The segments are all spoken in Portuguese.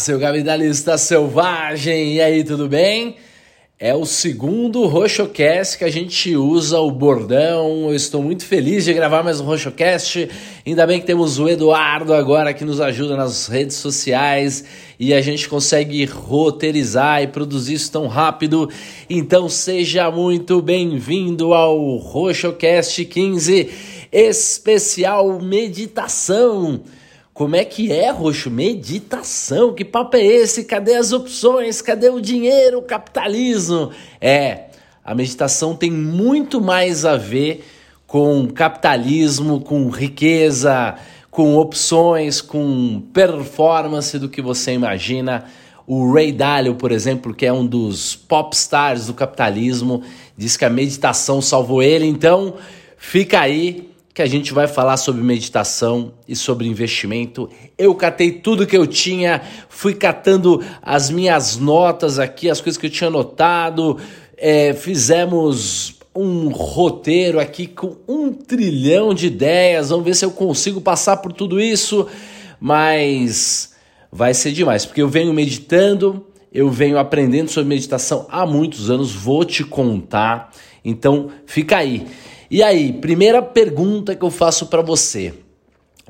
seu capitalista selvagem! E aí, tudo bem? É o segundo RoxoCast que a gente usa o bordão. Eu estou muito feliz de gravar mais um RoxoCast. Ainda bem que temos o Eduardo agora que nos ajuda nas redes sociais e a gente consegue roteirizar e produzir isso tão rápido. Então seja muito bem-vindo ao RoxoCast 15 especial meditação. Como é que é, Roxo? Meditação. Que papo é esse? Cadê as opções? Cadê o dinheiro, o capitalismo? É, a meditação tem muito mais a ver com capitalismo, com riqueza, com opções, com performance do que você imagina. O Ray Dalio, por exemplo, que é um dos pop stars do capitalismo, diz que a meditação salvou ele. Então, fica aí que a gente vai falar sobre meditação e sobre investimento. Eu catei tudo que eu tinha, fui catando as minhas notas aqui, as coisas que eu tinha anotado, é, fizemos um roteiro aqui com um trilhão de ideias. Vamos ver se eu consigo passar por tudo isso, mas vai ser demais, porque eu venho meditando, eu venho aprendendo sobre meditação há muitos anos, vou te contar. Então, fica aí. E aí, primeira pergunta que eu faço para você.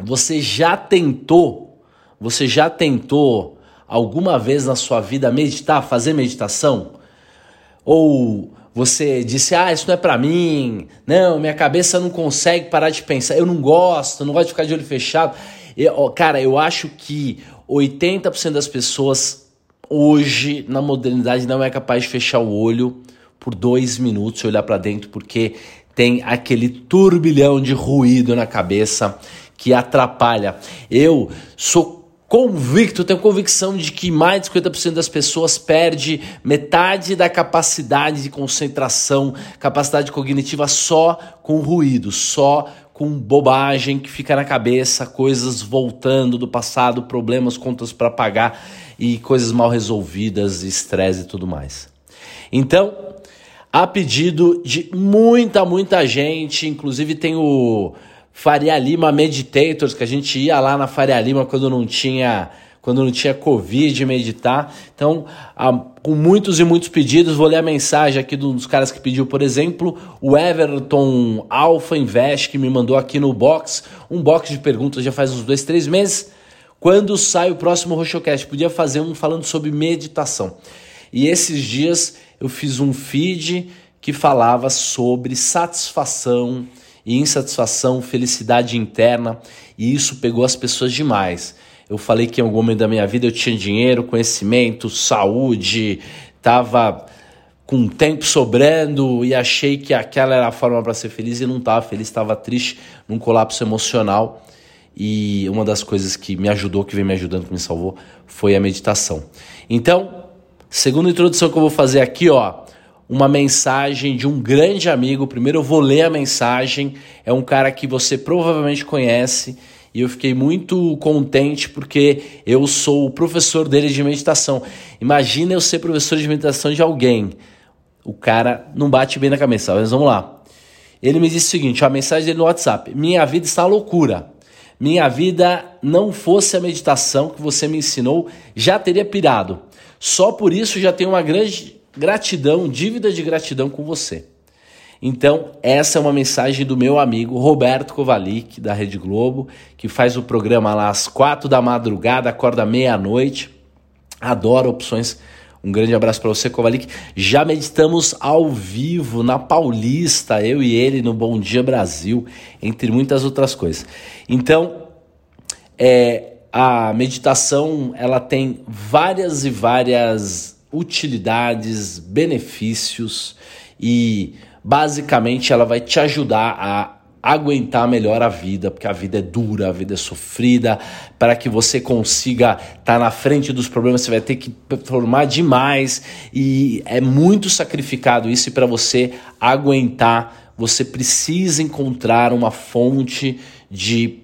Você já tentou? Você já tentou alguma vez na sua vida meditar, fazer meditação? Ou você disse: "Ah, isso não é para mim. Não, minha cabeça não consegue parar de pensar. Eu não gosto, não gosto de ficar de olho fechado". Cara, eu acho que 80% das pessoas hoje na modernidade não é capaz de fechar o olho por dois minutos e olhar para dentro porque tem aquele turbilhão de ruído na cabeça que atrapalha. Eu sou convicto, tenho convicção de que mais de 50% das pessoas perde metade da capacidade de concentração, capacidade cognitiva só com ruído, só com bobagem que fica na cabeça, coisas voltando do passado, problemas, contas para pagar e coisas mal resolvidas, estresse e tudo mais. Então, a pedido de muita, muita gente. Inclusive tem o Faria Lima Meditators, que a gente ia lá na Faria Lima quando não tinha quando não tinha Covid meditar. Então, com muitos e muitos pedidos, vou ler a mensagem aqui dos caras que pediu, por exemplo, o Everton Alpha Invest, que me mandou aqui no box, um box de perguntas já faz uns dois, três meses. Quando sai o próximo RoxoCast? Podia fazer um falando sobre meditação. E esses dias eu fiz um feed que falava sobre satisfação e insatisfação, felicidade interna, e isso pegou as pessoas demais. Eu falei que em algum momento da minha vida eu tinha dinheiro, conhecimento, saúde, estava com tempo sobrando e achei que aquela era a forma para ser feliz e não estava feliz, estava triste, num colapso emocional. E uma das coisas que me ajudou, que vem me ajudando, que me salvou, foi a meditação. Então, Segunda introdução que eu vou fazer aqui, ó, uma mensagem de um grande amigo. Primeiro eu vou ler a mensagem. É um cara que você provavelmente conhece e eu fiquei muito contente porque eu sou o professor dele de meditação. Imagina eu ser professor de meditação de alguém. O cara não bate bem na cabeça, mas vamos lá. Ele me disse o seguinte: a mensagem dele no WhatsApp: Minha vida está loucura. Minha vida não fosse a meditação que você me ensinou, já teria pirado. Só por isso já tenho uma grande gratidão, dívida de gratidão com você. Então, essa é uma mensagem do meu amigo Roberto Kovalik, da Rede Globo, que faz o programa lá às quatro da madrugada, acorda meia-noite. Adoro opções. Um grande abraço para você, Kovalik. Já meditamos ao vivo na Paulista, eu e ele no Bom Dia Brasil, entre muitas outras coisas. Então, é, a meditação ela tem várias e várias utilidades, benefícios e basicamente ela vai te ajudar a aguentar melhor a vida, porque a vida é dura, a vida é sofrida. Para que você consiga estar tá na frente dos problemas, você vai ter que performar demais e é muito sacrificado isso. E para você aguentar, você precisa encontrar uma fonte de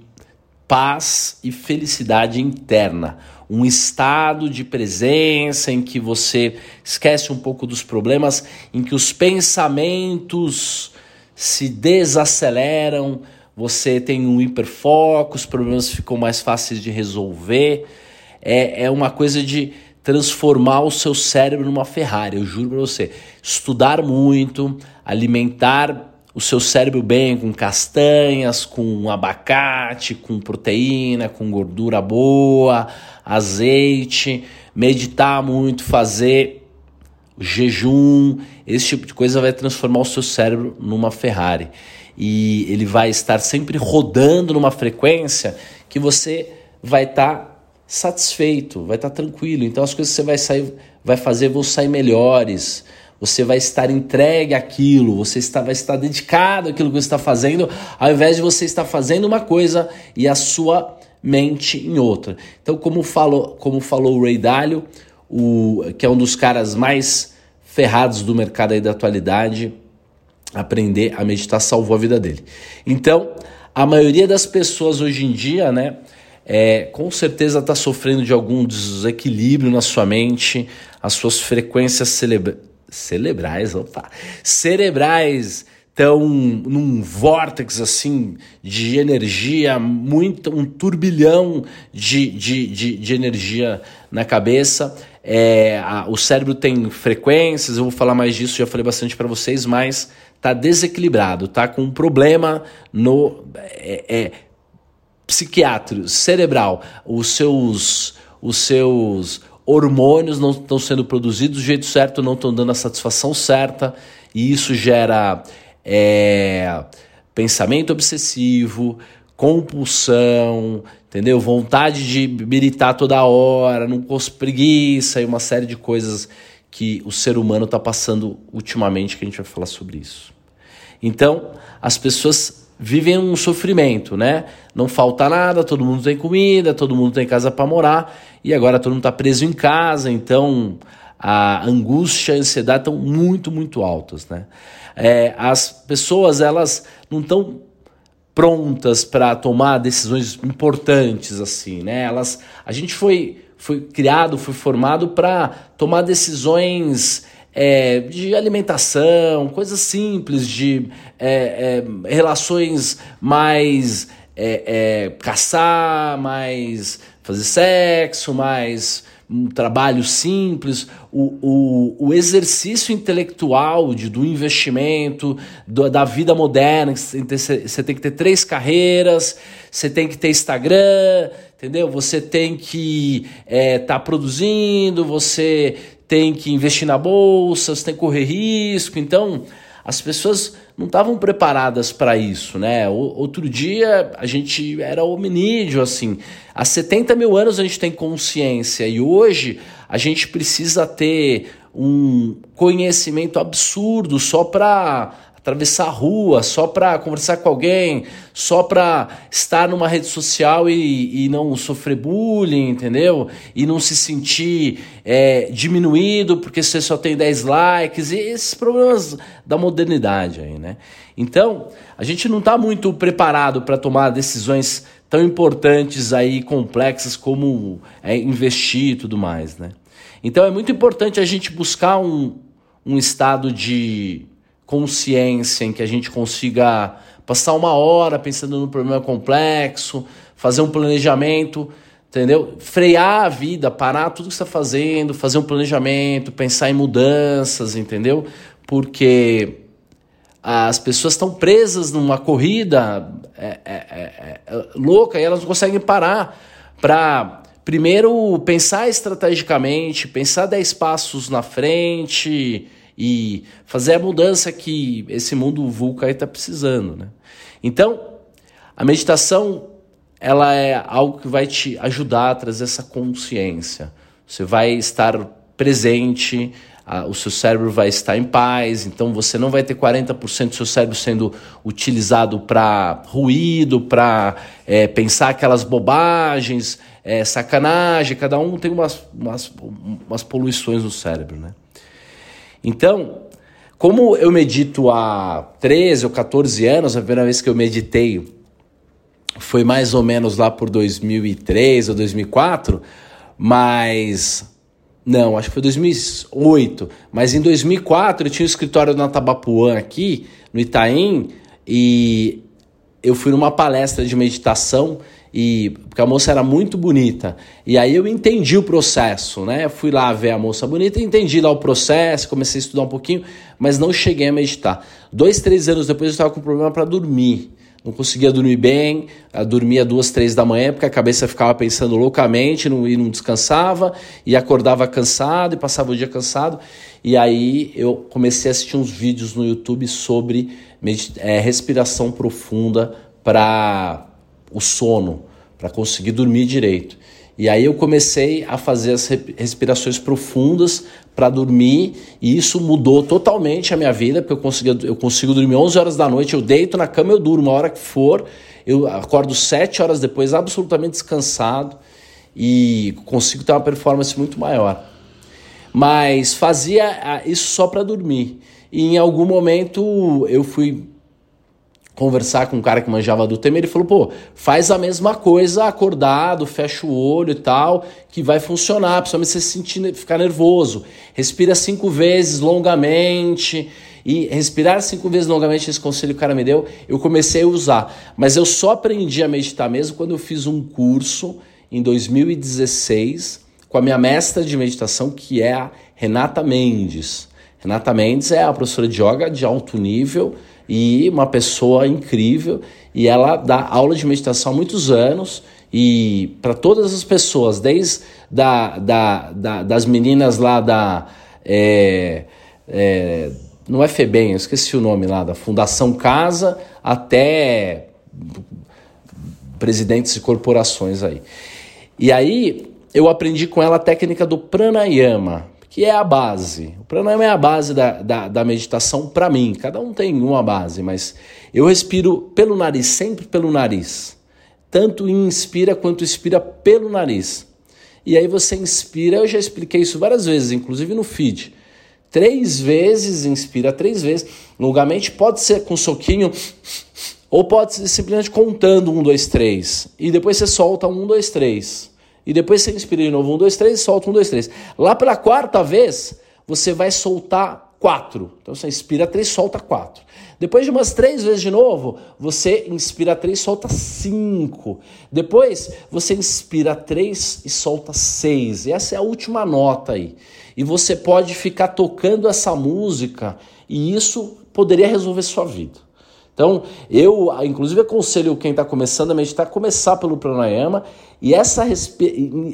paz e felicidade interna, um estado de presença em que você esquece um pouco dos problemas, em que os pensamentos se desaceleram, você tem um hiperfoco, os problemas ficam mais fáceis de resolver. é, é uma coisa de transformar o seu cérebro numa Ferrari, eu juro para você. Estudar muito, alimentar o seu cérebro bem com castanhas, com abacate, com proteína, com gordura boa, azeite, meditar muito, fazer jejum, esse tipo de coisa vai transformar o seu cérebro numa Ferrari. E ele vai estar sempre rodando numa frequência que você vai estar tá satisfeito, vai estar tá tranquilo. Então as coisas que você vai sair, vai fazer vão sair melhores. Você vai estar entregue àquilo, você está, vai estar dedicado àquilo que você está fazendo, ao invés de você estar fazendo uma coisa e a sua mente em outra. Então, como falou, como falou o Ray Dalio, o, que é um dos caras mais ferrados do mercado aí da atualidade, aprender a meditar salvou a vida dele. Então, a maioria das pessoas hoje em dia, né, é, com certeza está sofrendo de algum desequilíbrio na sua mente, as suas frequências cerebrais, opa, cerebrais estão num vórtex assim de energia, muito, um turbilhão de, de, de, de energia na cabeça. É, a, o cérebro tem frequências, eu vou falar mais disso, já falei bastante para vocês, mas tá desequilibrado, tá com um problema no é, é, psiquiátrico, cerebral. Os seus, os seus hormônios não estão sendo produzidos do jeito certo, não estão dando a satisfação certa, e isso gera é, pensamento obsessivo, compulsão, entendeu? Vontade de militar toda hora, não preguiça e uma série de coisas que o ser humano está passando ultimamente, que a gente vai falar sobre isso. Então, as pessoas vivem um sofrimento, né? Não falta nada, todo mundo tem comida, todo mundo tem casa para morar e agora todo mundo está preso em casa, então a angústia e a ansiedade estão muito, muito altas, né? É, as pessoas elas não estão prontas para tomar decisões importantes assim, né? Elas, a gente foi foi criado, foi formado para tomar decisões é, de alimentação, coisas simples, de é, é, relações mais é, é, caçar, mais fazer sexo, mais um trabalho simples, o, o, o exercício intelectual de, do investimento, do, da vida moderna, você tem que ter três carreiras, você tem que ter Instagram, entendeu? Você tem que estar é, tá produzindo, você tem que investir na bolsa, você tem que correr risco. Então, as pessoas não estavam preparadas para isso, né? Outro dia a gente era hominídeo, assim. Há 70 mil anos a gente tem consciência e hoje a gente precisa ter um conhecimento absurdo só para atravessar a rua só para conversar com alguém, só para estar numa rede social e, e não sofrer bullying, entendeu? E não se sentir é, diminuído porque você só tem 10 likes e esses problemas da modernidade aí, né? Então, a gente não está muito preparado para tomar decisões tão importantes aí, complexas como é, investir e tudo mais, né? Então é muito importante a gente buscar um, um estado de consciência, em que a gente consiga passar uma hora pensando no problema complexo, fazer um planejamento, entendeu? Frear a vida, parar tudo que está fazendo, fazer um planejamento, pensar em mudanças, entendeu? Porque as pessoas estão presas numa corrida é, é, é, é louca e elas não conseguem parar para primeiro pensar estrategicamente, pensar dez passos na frente, e fazer a mudança que esse mundo vulca está precisando. Né? Então, a meditação ela é algo que vai te ajudar a trazer essa consciência. Você vai estar presente, o seu cérebro vai estar em paz, então você não vai ter 40% do seu cérebro sendo utilizado para ruído, para é, pensar aquelas bobagens, é, sacanagem, cada um tem umas, umas, umas poluições no cérebro, né? Então, como eu medito há 13 ou 14 anos, a primeira vez que eu meditei foi mais ou menos lá por 2003 ou 2004, mas não, acho que foi 2008, mas em 2004 eu tinha um escritório na Tabapuã aqui, no Itaim, e eu fui numa palestra de meditação e porque a moça era muito bonita. E aí eu entendi o processo, né? Fui lá ver a moça bonita, entendi lá o processo, comecei a estudar um pouquinho, mas não cheguei a meditar. Dois, três anos depois eu estava com problema para dormir. Não conseguia dormir bem, dormia duas, três da manhã, porque a cabeça ficava pensando loucamente não, e não descansava, e acordava cansado e passava o dia cansado. E aí eu comecei a assistir uns vídeos no YouTube sobre é, respiração profunda para o sono, para conseguir dormir direito. E aí eu comecei a fazer as respirações profundas para dormir e isso mudou totalmente a minha vida, porque eu consigo, eu consigo dormir 11 horas da noite, eu deito na cama, eu durmo a hora que for, eu acordo 7 horas depois absolutamente descansado e consigo ter uma performance muito maior. Mas fazia isso só para dormir. E em algum momento eu fui conversar com um cara que manjava do tema, ele falou, pô, faz a mesma coisa acordado, fecha o olho e tal, que vai funcionar, principalmente você se sentir, ficar nervoso. Respira cinco vezes longamente, e respirar cinco vezes longamente, esse conselho que o cara me deu, eu comecei a usar. Mas eu só aprendi a meditar mesmo quando eu fiz um curso em 2016 com a minha mestra de meditação, que é a Renata Mendes. Renata Mendes é a professora de yoga de alto nível, e uma pessoa incrível e ela dá aula de meditação há muitos anos e para todas as pessoas, desde da, da, da, das meninas lá da. É, é, não é FEBEM, eu esqueci o nome lá, da Fundação Casa, até presidentes de corporações aí. E aí eu aprendi com ela a técnica do pranayama, que é a base. O pranayama é a base da, da, da meditação para mim. Cada um tem uma base, mas eu respiro pelo nariz, sempre pelo nariz. Tanto inspira quanto expira pelo nariz. E aí você inspira, eu já expliquei isso várias vezes, inclusive no feed. Três vezes, inspira três vezes. Longamente pode ser com soquinho, ou pode ser simplesmente contando um, dois, três. E depois você solta um, dois, três. E depois você inspira de novo, um, dois, três, e solta um, dois, três. Lá pela quarta vez, você vai soltar quatro. Então você inspira três, solta quatro. Depois de umas três vezes de novo, você inspira três, solta cinco. Depois você inspira três e solta seis. E essa é a última nota aí. E você pode ficar tocando essa música e isso poderia resolver sua vida. Então, eu inclusive aconselho quem está começando a meditar, começar pelo pranayama e essa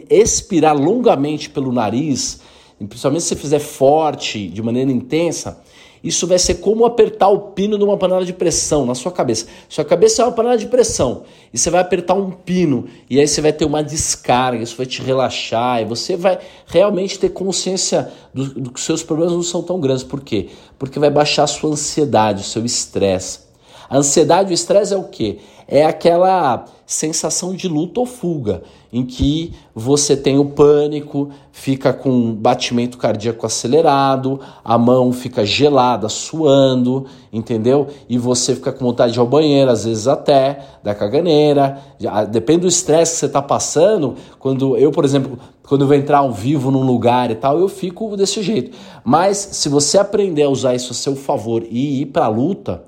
expirar longamente pelo nariz, principalmente se fizer forte, de maneira intensa, isso vai ser como apertar o pino de uma panela de pressão na sua cabeça. Sua cabeça é uma panela de pressão e você vai apertar um pino e aí você vai ter uma descarga, isso vai te relaxar e você vai realmente ter consciência do, do que seus problemas não são tão grandes. Por quê? Porque vai baixar a sua ansiedade, o seu estresse. A ansiedade e o estresse é o quê? É aquela sensação de luta ou fuga, em que você tem o pânico, fica com batimento cardíaco acelerado, a mão fica gelada, suando, entendeu? E você fica com vontade de ir ao banheiro, às vezes até, da caganeira. Depende do estresse que você está passando. Quando eu, por exemplo, quando eu vou entrar ao vivo num lugar e tal, eu fico desse jeito. Mas se você aprender a usar isso a seu favor e ir para a luta,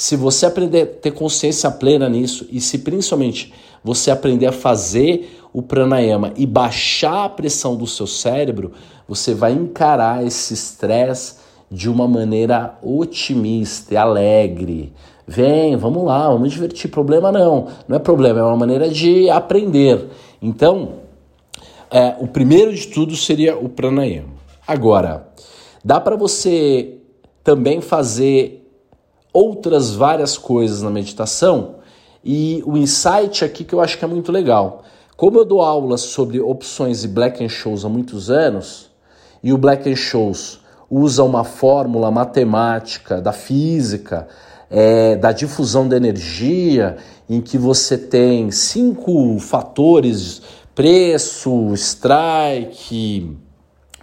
se você aprender a ter consciência plena nisso e se principalmente você aprender a fazer o pranayama e baixar a pressão do seu cérebro, você vai encarar esse estresse de uma maneira otimista e alegre. Vem, vamos lá, vamos divertir. Problema não, não é problema, é uma maneira de aprender. Então, é, o primeiro de tudo seria o pranayama. Agora, dá para você também fazer outras várias coisas na meditação e o insight aqui que eu acho que é muito legal. Como eu dou aulas sobre opções e Black and Shows há muitos anos, e o Black and Shows usa uma fórmula matemática da física, é, da difusão da energia, em que você tem cinco fatores: preço, strike,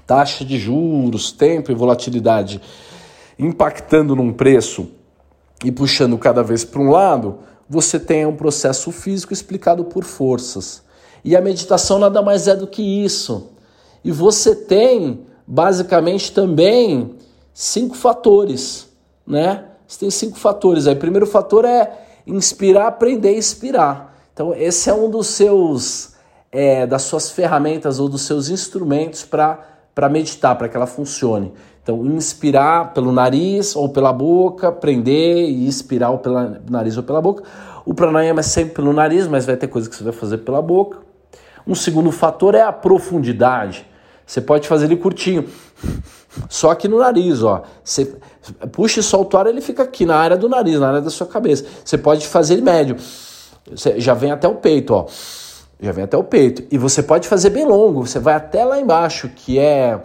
taxa de juros, tempo e volatilidade, impactando num preço e puxando cada vez para um lado, você tem um processo físico explicado por forças. E a meditação nada mais é do que isso. E você tem basicamente também cinco fatores, né? Você tem cinco fatores aí. O primeiro fator é inspirar, aprender a expirar. Então, esse é um dos seus, é, das suas ferramentas ou dos seus instrumentos para meditar, para que ela funcione. Então, inspirar pelo nariz ou pela boca, prender e expirar pelo nariz ou pela boca. O pranayama é sempre pelo nariz, mas vai ter coisa que você vai fazer pela boca. Um segundo fator é a profundidade. Você pode fazer ele curtinho, só aqui no nariz, ó. Você puxa e solta o ar, ele fica aqui na área do nariz, na área da sua cabeça. Você pode fazer ele médio. Você já vem até o peito, ó. Já vem até o peito. E você pode fazer bem longo. Você vai até lá embaixo, que é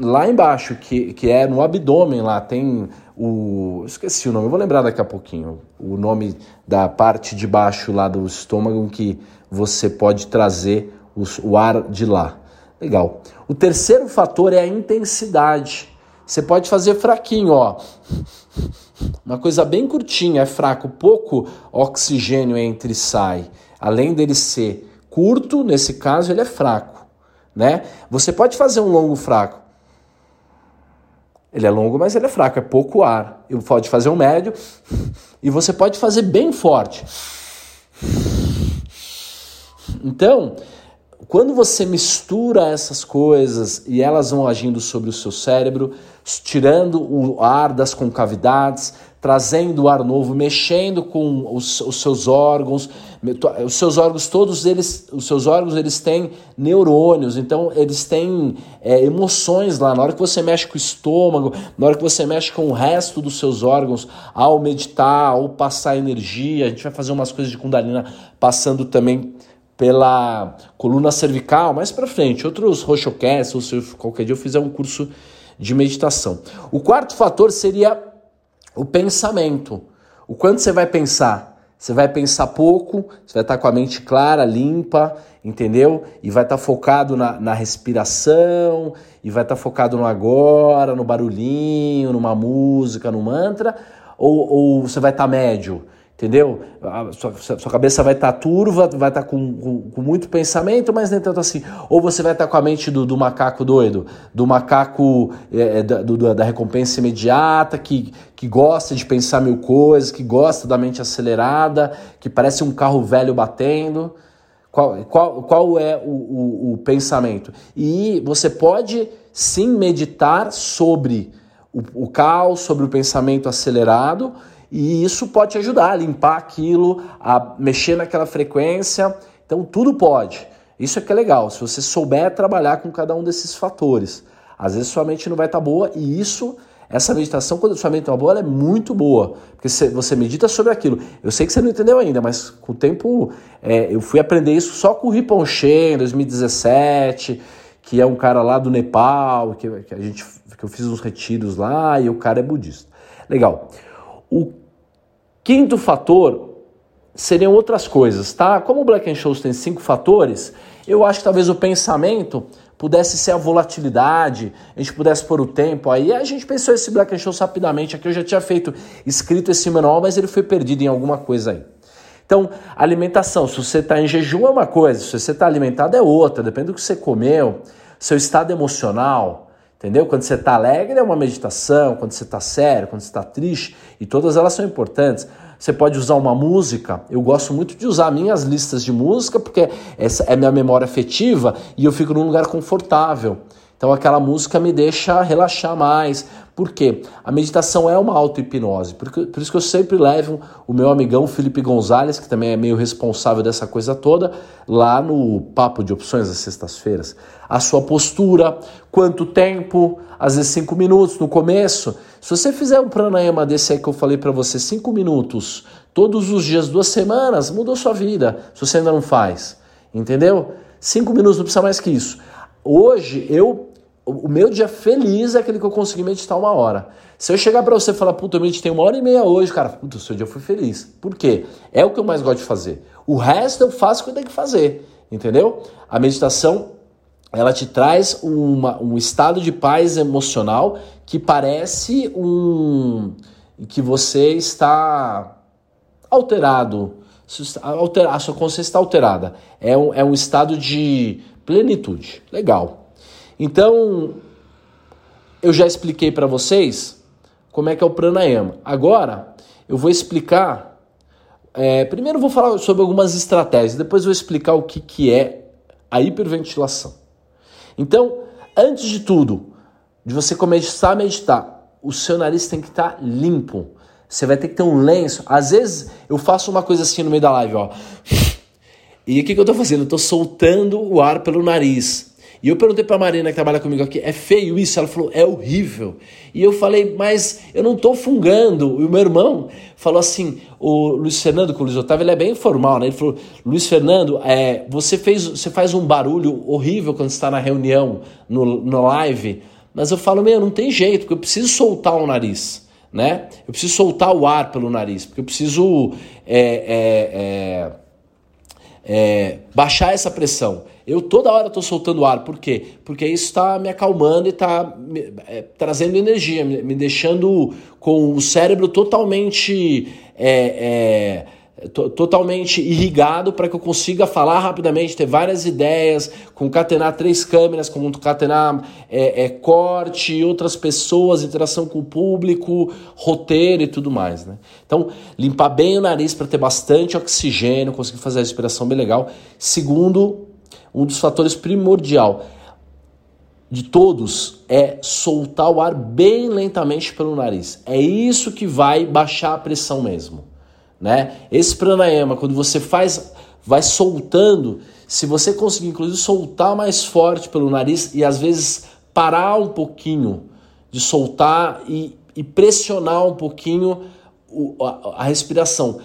lá embaixo, que, que é no abdômen lá, tem o. Esqueci o nome, eu vou lembrar daqui a pouquinho. O nome da parte de baixo lá do estômago que você pode trazer o, o ar de lá. Legal. O terceiro fator é a intensidade. Você pode fazer fraquinho, ó. Uma coisa bem curtinha, é fraco, pouco oxigênio entra e sai. Além dele ser curto, nesse caso ele é fraco, né? Você pode fazer um longo fraco. Ele é longo, mas ele é fraco, é pouco ar. Eu pode fazer um médio e você pode fazer bem forte. Então, quando você mistura essas coisas e elas vão agindo sobre o seu cérebro, tirando o ar das concavidades, trazendo o ar novo, mexendo com os, os, seus órgãos, os seus órgãos todos eles, os seus órgãos eles têm neurônios, então eles têm é, emoções lá. Na hora que você mexe com o estômago, na hora que você mexe com o resto dos seus órgãos, ao meditar, ao passar energia, a gente vai fazer umas coisas de Kundalina passando também pela coluna cervical, mais para frente, outros roxocasts, ou se qualquer dia eu fizer um curso de meditação. O quarto fator seria o pensamento. O quanto você vai pensar? Você vai pensar pouco, você vai estar com a mente clara, limpa, entendeu? E vai estar focado na, na respiração, e vai estar focado no agora, no barulhinho, numa música, no mantra, ou, ou você vai estar médio? Entendeu? A sua, sua cabeça vai estar tá turva, vai estar tá com, com, com, muito pensamento, mas nem tanto assim. Ou você vai estar tá com a mente do, do macaco doido, do macaco é, é da, do, da recompensa imediata, que, que gosta de pensar mil coisas, que gosta da mente acelerada, que parece um carro velho batendo. Qual, qual, qual é o, o, o pensamento? E você pode sim meditar sobre o, o caos, sobre o pensamento acelerado e isso pode te ajudar a limpar aquilo, a mexer naquela frequência. Então tudo pode. Isso é que é legal, se você souber trabalhar com cada um desses fatores. Às vezes sua mente não vai estar tá boa e isso, essa meditação, quando sua mente está boa, ela é muito boa. Porque você medita sobre aquilo. Eu sei que você não entendeu ainda, mas com o tempo é, eu fui aprender isso só com o Riponche em 2017, que é um cara lá do Nepal, que, que, a gente, que eu fiz uns retiros lá e o cara é budista. Legal. O Quinto fator seriam outras coisas, tá? Como o Black Scholes tem cinco fatores, eu acho que talvez o pensamento pudesse ser a volatilidade, a gente pudesse pôr o tempo aí. A gente pensou esse Black Shows rapidamente aqui, eu já tinha feito, escrito esse manual, mas ele foi perdido em alguma coisa aí. Então, alimentação, se você está em jejum é uma coisa, se você está alimentado é outra, depende do que você comeu, seu estado emocional, Entendeu? Quando você está alegre é uma meditação, quando você está sério, quando você está triste, e todas elas são importantes. Você pode usar uma música. Eu gosto muito de usar minhas listas de música porque essa é minha memória afetiva e eu fico num lugar confortável. Então aquela música me deixa relaxar mais. Por quê? A meditação é uma auto-hipnose. Por, por isso que eu sempre levo o meu amigão Felipe Gonzalez, que também é meio responsável dessa coisa toda, lá no Papo de Opções às sextas-feiras. A sua postura, quanto tempo, às vezes cinco minutos no começo. Se você fizer um pranayama desse aí que eu falei para você, cinco minutos, todos os dias, duas semanas, mudou sua vida, se você ainda não faz. Entendeu? Cinco minutos não precisa mais que isso. Hoje eu o meu dia feliz é aquele que eu consegui meditar uma hora. Se eu chegar para você e falar, puta, eu meditei uma hora e meia hoje, cara, puta, o seu dia foi feliz. Por quê? É o que eu mais gosto de fazer. O resto eu faço o que eu tenho que fazer, entendeu? A meditação, ela te traz uma, um estado de paz emocional que parece um... que você está alterado, a sua consciência está alterada. É um, é um estado de plenitude. Legal. Então, eu já expliquei para vocês como é que é o pranayama. Agora, eu vou explicar é, primeiro vou falar sobre algumas estratégias, depois vou explicar o que, que é a hiperventilação. Então, antes de tudo, de você começar a meditar, o seu nariz tem que estar tá limpo. Você vai ter que ter um lenço. Às vezes eu faço uma coisa assim no meio da live, ó. E o que, que eu tô fazendo? Eu tô soltando o ar pelo nariz. E eu perguntei pra Marina que trabalha comigo aqui, é feio isso? Ela falou, é horrível. E eu falei, mas eu não tô fungando. E o meu irmão falou assim, o Luiz Fernando, com o Luiz Otávio, ele é bem informal, né? Ele falou, Luiz Fernando, é, você, fez, você faz um barulho horrível quando está na reunião, no, no live. Mas eu falo, meu, não tem jeito, porque eu preciso soltar o nariz. Né? Eu preciso soltar o ar pelo nariz, porque eu preciso é, é, é, é baixar essa pressão. Eu toda hora estou soltando ar, por quê? Porque isso está me acalmando e está é, trazendo energia, me, me, deixando com o cérebro totalmente é, é, totalmente irrigado para que eu consiga falar rapidamente, ter várias ideias, concatenar três câmeras, concatenar é, é, corte, outras pessoas, interação com o público, roteiro e tudo mais. Né? Então, limpar bem o nariz para ter bastante oxigênio, conseguir fazer a respiração bem legal. Segundo, um dos fatores primordial de todos é soltar o ar bem lentamente pelo nariz. É isso que vai baixar a pressão mesmo, né? Esse pranayama, quando você faz, vai soltando, se você conseguir inclusive soltar mais forte pelo nariz e às vezes parar um pouquinho de soltar e, e pressionar um pouquinho o, a, a respiração.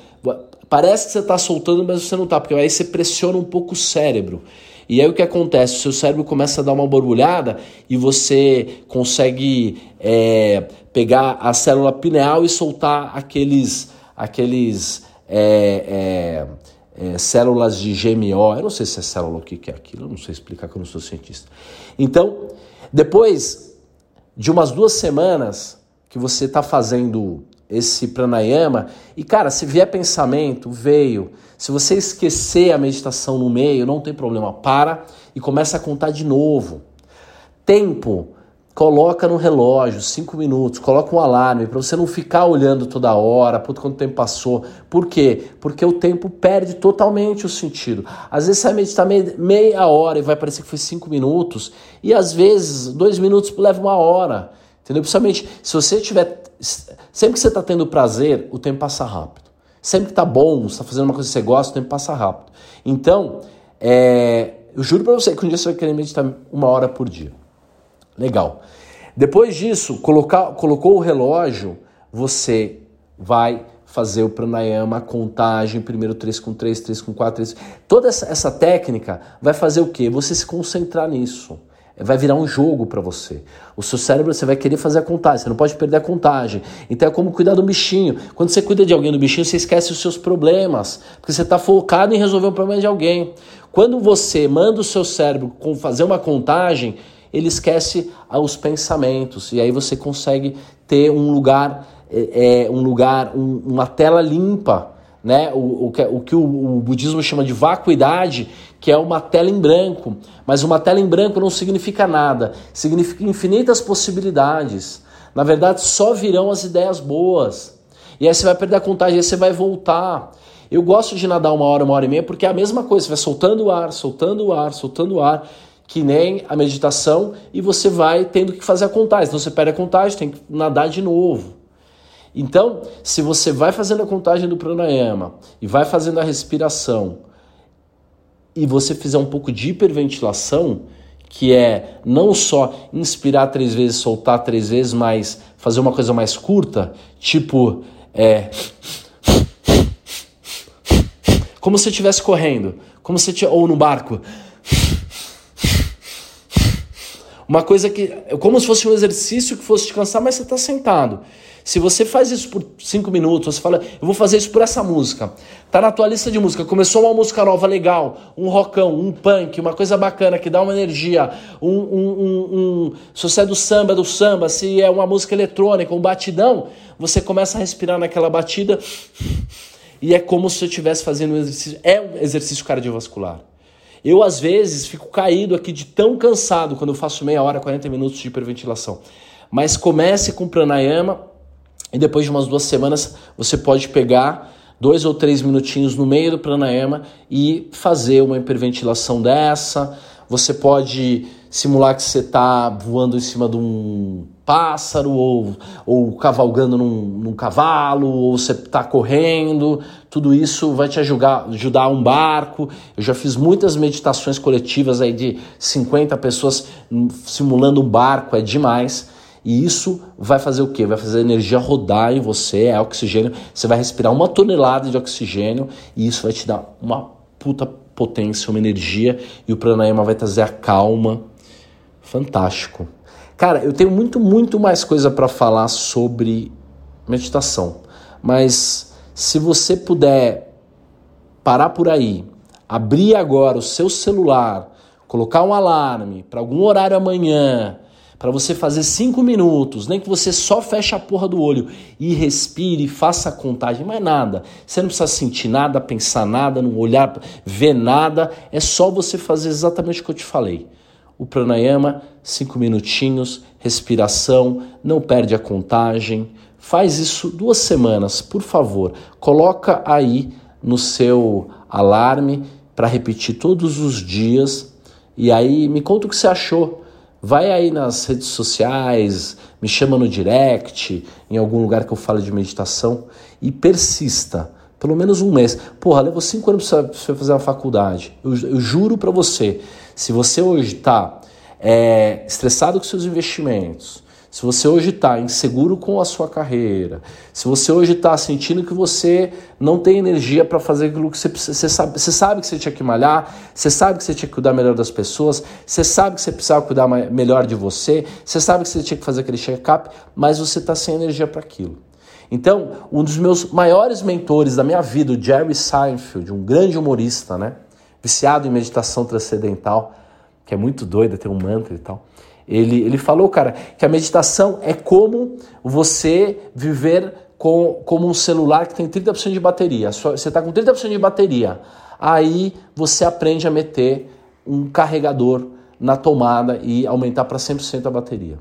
Parece que você está soltando, mas você não está, porque aí você pressiona um pouco o cérebro. E aí o que acontece? O seu cérebro começa a dar uma borbulhada e você consegue é, pegar a célula pineal e soltar aqueles, aqueles é, é, é células de GMO. Eu não sei se é célula o que é aquilo, eu não sei explicar que eu não sou cientista. Então, depois de umas duas semanas que você está fazendo esse pranayama. E cara, se vier pensamento, veio. Se você esquecer a meditação no meio, não tem problema, para e começa a contar de novo. Tempo, coloca no relógio, cinco minutos, coloca um alarme para você não ficar olhando toda hora, puto quanto tempo passou. Por quê? Porque o tempo perde totalmente o sentido. Às vezes você vai meditar meia hora e vai parecer que foi cinco minutos, e às vezes dois minutos leva uma hora. Entendeu? Principalmente se você tiver. Sempre que você está tendo prazer, o tempo passa rápido. Sempre que está bom, você está fazendo uma coisa que você gosta, o tempo passa rápido. Então, é, eu juro para você que um dia você vai querer meditar uma hora por dia. Legal. Depois disso, colocar, colocou o relógio, você vai fazer o pranayama, a contagem, primeiro 3 com 3, 3 com 4, 3. Toda essa, essa técnica vai fazer o quê? Você se concentrar nisso vai virar um jogo para você. O seu cérebro você vai querer fazer a contagem, você não pode perder a contagem. Então é como cuidar do bichinho. Quando você cuida de alguém do bichinho, você esquece os seus problemas, porque você está focado em resolver o problema de alguém. Quando você manda o seu cérebro fazer uma contagem, ele esquece os pensamentos e aí você consegue ter um lugar, é, é um lugar, um, uma tela limpa né? O, o, que, o que o, budismo chama de vacuidade, que é uma tela em branco. Mas uma tela em branco não significa nada, significa infinitas possibilidades. Na verdade, só virão as ideias boas. E aí você vai perder a contagem, aí você vai voltar. Eu gosto de nadar uma hora, uma hora e meia, porque é a mesma coisa, você vai soltando o ar, soltando o ar, soltando o ar, que nem a meditação, e você vai tendo que fazer a contagem. Então você perde a contagem, tem que nadar de novo. Então, se você vai fazendo a contagem do pranayama e vai fazendo a respiração e você fizer um pouco de hiperventilação, que é não só inspirar três vezes, soltar três vezes, mas fazer uma coisa mais curta, tipo é, como se estivesse correndo, como se ou no barco. Uma coisa que. Como se fosse um exercício que fosse te cansar, mas você está sentado. Se você faz isso por cinco minutos, você fala, eu vou fazer isso por essa música. Tá na tua lista de música, começou uma música nova legal, um rockão, um punk, uma coisa bacana que dá uma energia, um, um, um, um se você é do samba, do samba, se é uma música eletrônica, um batidão, você começa a respirar naquela batida e é como se você estivesse fazendo um exercício. É um exercício cardiovascular. Eu, às vezes, fico caído aqui de tão cansado quando eu faço meia hora, 40 minutos de hiperventilação. Mas comece com pranayama, e depois de umas duas semanas você pode pegar dois ou três minutinhos no meio do pranayama e fazer uma hiperventilação dessa. Você pode simular que você está voando em cima de um pássaro ou, ou cavalgando num, num cavalo ou você está correndo. Tudo isso vai te ajudar, ajudar um barco. Eu já fiz muitas meditações coletivas aí de 50 pessoas simulando um barco, é demais. E isso vai fazer o quê? Vai fazer a energia rodar em você, é oxigênio. Você vai respirar uma tonelada de oxigênio e isso vai te dar uma puta potência, uma energia e o pranayama vai trazer a calma. Fantástico. Cara, eu tenho muito, muito mais coisa para falar sobre meditação, mas se você puder parar por aí, abrir agora o seu celular, colocar um alarme para algum horário amanhã, para você fazer cinco minutos, nem que você só feche a porra do olho e respire, faça a contagem, mais nada. Você não precisa sentir nada, pensar nada, não olhar, ver nada. É só você fazer exatamente o que eu te falei. O pranayama, cinco minutinhos, respiração, não perde a contagem. Faz isso duas semanas, por favor. Coloca aí no seu alarme para repetir todos os dias. E aí me conta o que você achou. Vai aí nas redes sociais, me chama no direct, em algum lugar que eu fale de meditação e persista. Pelo menos um mês. Porra, levou cinco anos para você fazer uma faculdade. Eu, eu juro para você, se você hoje está é, estressado com seus investimentos, se você hoje está inseguro com a sua carreira, se você hoje está sentindo que você não tem energia para fazer aquilo que você precisa, você sabe, você sabe que você tinha que malhar, você sabe que você tinha que cuidar melhor das pessoas, você sabe que você precisava cuidar melhor de você, você sabe que você tinha que fazer aquele check-up, mas você está sem energia para aquilo. Então, um dos meus maiores mentores da minha vida, o Jerry Seinfeld, um grande humorista, né? Viciado em meditação transcendental, que é muito doido, tem um mantra e tal. Ele, ele falou, cara, que a meditação é como você viver com, como um celular que tem 30% de bateria. Você está com 30% de bateria. Aí você aprende a meter um carregador na tomada e aumentar para 100% a bateria.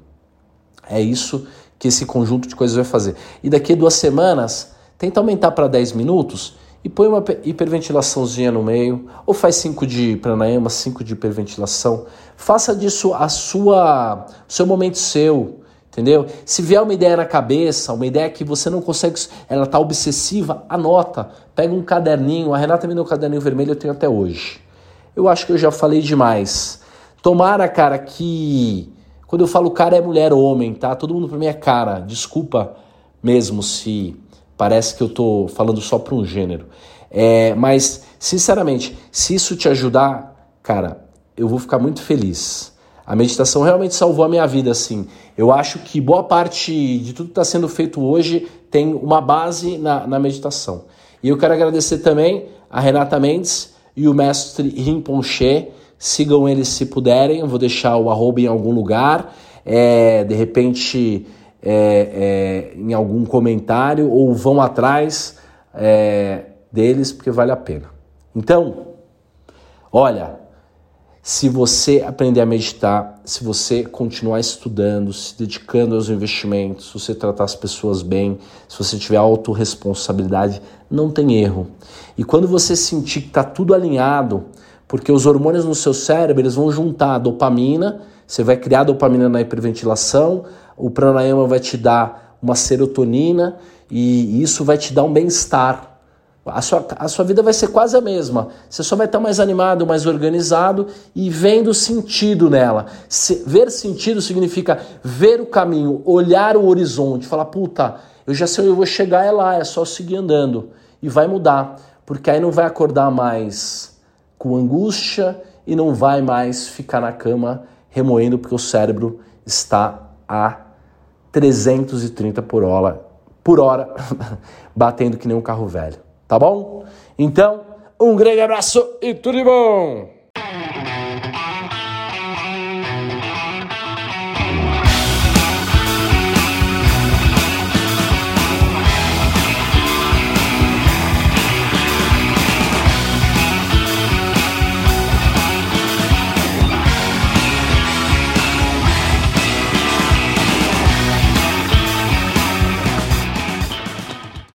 É isso que esse conjunto de coisas vai fazer. E daqui duas semanas, tenta aumentar para 10 minutos e põe uma hiperventilaçãozinha no meio, ou faz 5 de pranayama, 5 de hiperventilação. Faça disso a sua seu momento seu, entendeu? Se vier uma ideia na cabeça, uma ideia que você não consegue, ela tá obsessiva, anota. Pega um caderninho, a Renata me deu um caderninho vermelho, eu tenho até hoje. Eu acho que eu já falei demais. Tomara, cara, que quando eu falo cara é mulher ou homem, tá? Todo mundo pra mim é cara. Desculpa mesmo se Parece que eu estou falando só para um gênero. É, mas, sinceramente, se isso te ajudar, cara, eu vou ficar muito feliz. A meditação realmente salvou a minha vida, assim. Eu acho que boa parte de tudo que está sendo feito hoje tem uma base na, na meditação. E eu quero agradecer também a Renata Mendes e o mestre Rinpoche. Sigam eles se puderem, eu vou deixar o arroba em algum lugar. É, de repente é, é, em algum comentário ou vão atrás é, deles porque vale a pena. Então, olha, se você aprender a meditar, se você continuar estudando, se dedicando aos investimentos, se você tratar as pessoas bem, se você tiver autorresponsabilidade, não tem erro. E quando você sentir que está tudo alinhado, porque os hormônios no seu cérebro eles vão juntar a dopamina, você vai criar dopamina na hiperventilação, o pranayama vai te dar uma serotonina e isso vai te dar um bem-estar. A sua, a sua vida vai ser quase a mesma. Você só vai estar mais animado, mais organizado e vendo sentido nela. Se, ver sentido significa ver o caminho, olhar o horizonte, falar, puta, eu já sei onde eu vou chegar, é lá, é só seguir andando. E vai mudar, porque aí não vai acordar mais com angústia e não vai mais ficar na cama remoendo, porque o cérebro está a 330 por hora, por hora batendo que nem um carro velho. Tá bom? Então, um grande abraço e tudo de bom!